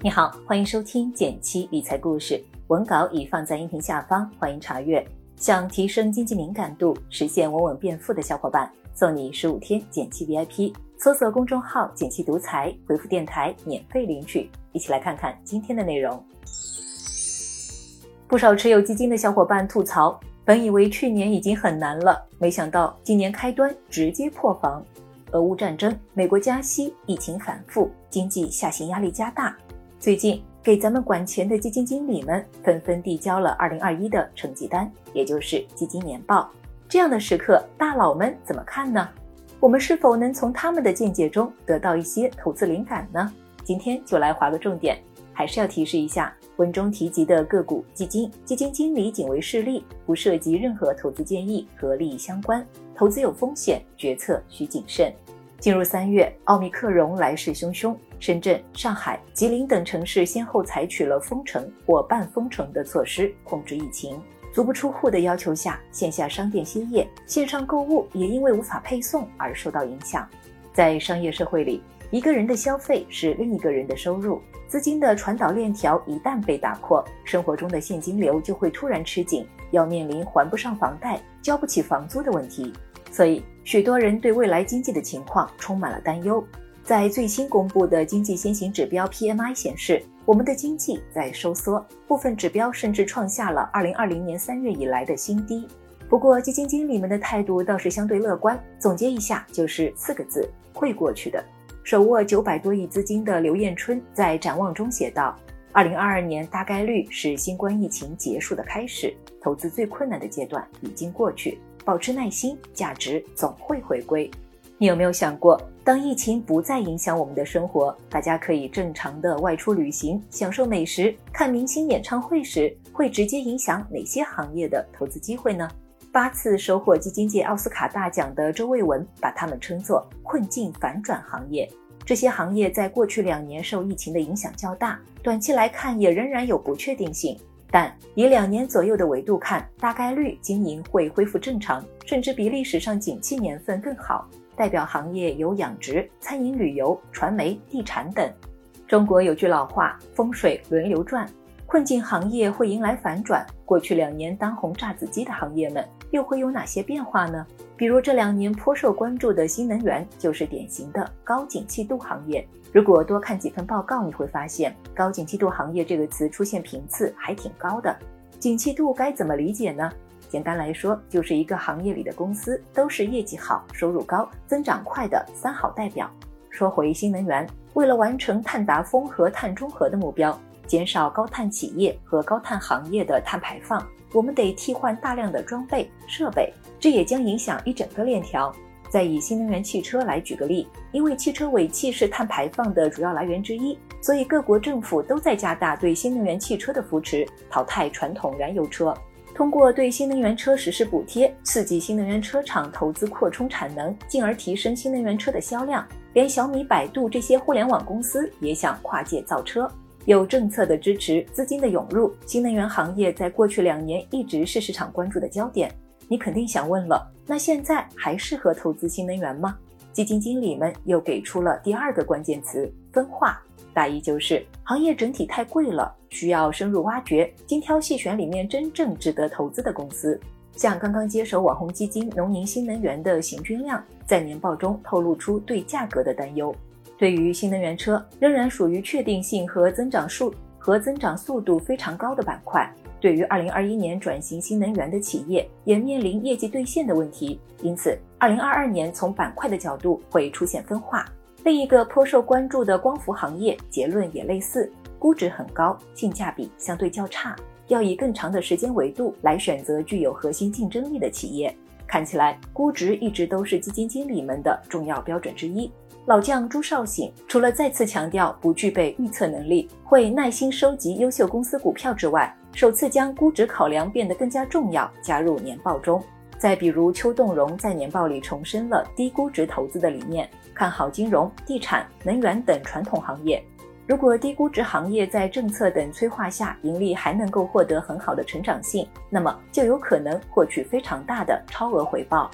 你好，欢迎收听减七理财故事，文稿已放在音频下方，欢迎查阅。想提升经济敏感度，实现稳稳变富的小伙伴，送你十五天减七 VIP。搜索公众号“减七独裁，回复“电台”免费领取。一起来看看今天的内容。不少持有基金的小伙伴吐槽，本以为去年已经很难了，没想到今年开端直接破防。俄乌战争、美国加息、疫情反复、经济下行压力加大。最近给咱们管钱的基金经理们纷纷递交了2021的成绩单，也就是基金年报。这样的时刻，大佬们怎么看呢？我们是否能从他们的见解中得到一些投资灵感呢？今天就来划个重点，还是要提示一下，文中提及的个股、基金、基金经理仅为示例，不涉及任何投资建议和利益相关。投资有风险，决策需谨慎。进入三月，奥密克戎来势汹汹，深圳、上海、吉林等城市先后采取了封城或半封城的措施控制疫情。足不出户的要求下，线下商店歇业，线上购物也因为无法配送而受到影响。在商业社会里，一个人的消费是另一个人的收入，资金的传导链条一旦被打破，生活中的现金流就会突然吃紧，要面临还不上房贷、交不起房租的问题。所以，许多人对未来经济的情况充满了担忧。在最新公布的经济先行指标 PMI 显示，我们的经济在收缩，部分指标甚至创下了2020年3月以来的新低。不过，基金经理们的态度倒是相对乐观。总结一下，就是四个字：会过去的。手握九百多亿资金的刘彦春在展望中写道：“2022 年大概率是新冠疫情结束的开始，投资最困难的阶段已经过去。”保持耐心，价值总会回归。你有没有想过，当疫情不再影响我们的生活，大家可以正常的外出旅行、享受美食、看明星演唱会时，会直接影响哪些行业的投资机会呢？八次收获基金界奥斯卡大奖的周卫文把他们称作“困境反转行业”。这些行业在过去两年受疫情的影响较大，短期来看也仍然有不确定性。但以两年左右的维度看，大概率经营会恢复正常，甚至比历史上景气年份更好。代表行业有养殖、餐饮、旅游、传媒、地产等。中国有句老话：“风水轮流转”，困境行业会迎来反转。过去两年当红榨子鸡的行业们，又会有哪些变化呢？比如这两年颇受关注的新能源，就是典型的高景气度行业。如果多看几份报告，你会发现“高景气度行业”这个词出现频次还挺高的。景气度该怎么理解呢？简单来说，就是一个行业里的公司都是业绩好、收入高、增长快的三好代表。说回新能源，为了完成碳达峰和碳中和的目标，减少高碳企业和高碳行业的碳排放，我们得替换大量的装备设备，这也将影响一整个链条。再以新能源汽车来举个例，因为汽车尾气是碳排放的主要来源之一，所以各国政府都在加大对新能源汽车的扶持，淘汰传统燃油车。通过对新能源车实施补贴，刺激新能源车厂投资扩充产能，进而提升新能源车的销量。连小米、百度这些互联网公司也想跨界造车。有政策的支持，资金的涌入，新能源行业在过去两年一直是市场关注的焦点。你肯定想问了，那现在还适合投资新能源吗？基金经理们又给出了第二个关键词：分化。大意就是行业整体太贵了，需要深入挖掘，精挑细选里面真正值得投资的公司。像刚刚接手网红基金农宁新能源的邢军亮，在年报中透露出对价格的担忧。对于新能源车，仍然属于确定性和增长速和增长速度非常高的板块。对于二零二一年转型新能源的企业，也面临业绩兑现的问题，因此二零二二年从板块的角度会出现分化。另一个颇受关注的光伏行业，结论也类似，估值很高，性价比相对较差，要以更长的时间维度来选择具有核心竞争力的企业。看起来估值一直都是基金经理们的重要标准之一。老将朱少醒除了再次强调不具备预测能力，会耐心收集优秀公司股票之外，首次将估值考量变得更加重要，加入年报中。再比如邱栋荣在年报里重申了低估值投资的理念，看好金融、地产、能源等传统行业。如果低估值行业在政策等催化下，盈利还能够获得很好的成长性，那么就有可能获取非常大的超额回报。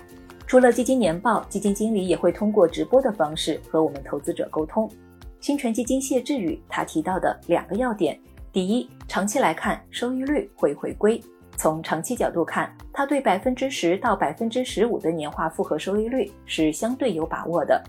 除了基金年报，基金经理也会通过直播的方式和我们投资者沟通。新权基金谢志宇他提到的两个要点：第一，长期来看收益率会回归。从长期角度看，他对百分之十到百分之十五的年化复合收益率是相对有把握的。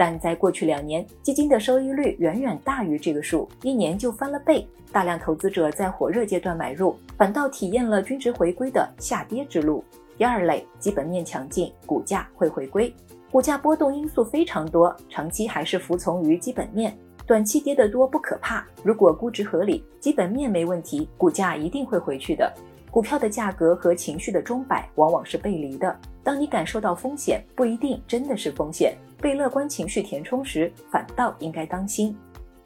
但在过去两年，基金的收益率远远大于这个数，一年就翻了倍。大量投资者在火热阶段买入，反倒体验了均值回归的下跌之路。第二类，基本面强劲，股价会回归。股价波动因素非常多，长期还是服从于基本面，短期跌得多不可怕。如果估值合理，基本面没问题，股价一定会回去的。股票的价格和情绪的钟摆往往是背离的。当你感受到风险，不一定真的是风险。被乐观情绪填充时，反倒应该当心。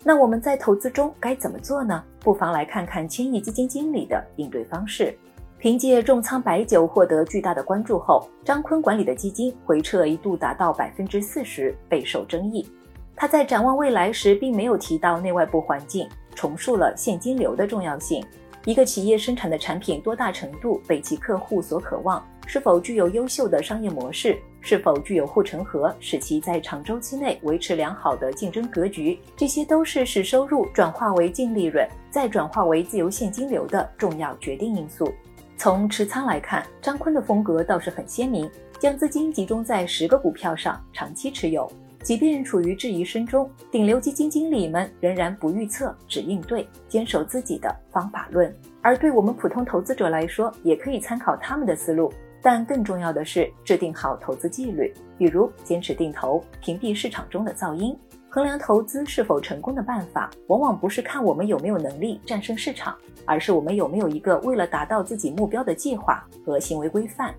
那我们在投资中该怎么做呢？不妨来看看千亿基金经理的应对方式。凭借重仓白酒获得巨大的关注后，张坤管理的基金回撤一度达到百分之四十，备受争议。他在展望未来时，并没有提到内外部环境，重述了现金流的重要性。一个企业生产的产品多大程度被其客户所渴望，是否具有优秀的商业模式，是否具有护城河，使其在长周期内维持良好的竞争格局，这些都是使收入转化为净利润，再转化为自由现金流的重要决定因素。从持仓来看，张坤的风格倒是很鲜明，将资金集中在十个股票上，长期持有。即便处于质疑声中，顶流基金经理们仍然不预测，只应对，坚守自己的方法论。而对我们普通投资者来说，也可以参考他们的思路。但更重要的是，制定好投资纪律，比如坚持定投，屏蔽市场中的噪音。衡量投资是否成功的办法，往往不是看我们有没有能力战胜市场，而是我们有没有一个为了达到自己目标的计划和行为规范。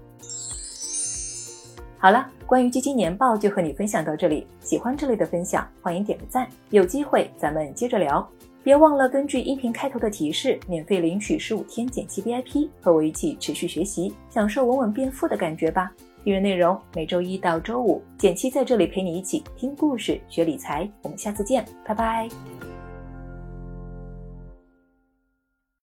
好了，关于基金年报就和你分享到这里。喜欢这类的分享，欢迎点个赞。有机会咱们接着聊，别忘了根据音频开头的提示，免费领取十五天剪辑 VIP，和我一起持续学习，享受稳稳变富的感觉吧。订阅内容每周一到周五，简七在这里陪你一起听故事、学理财。我们下次见，拜拜。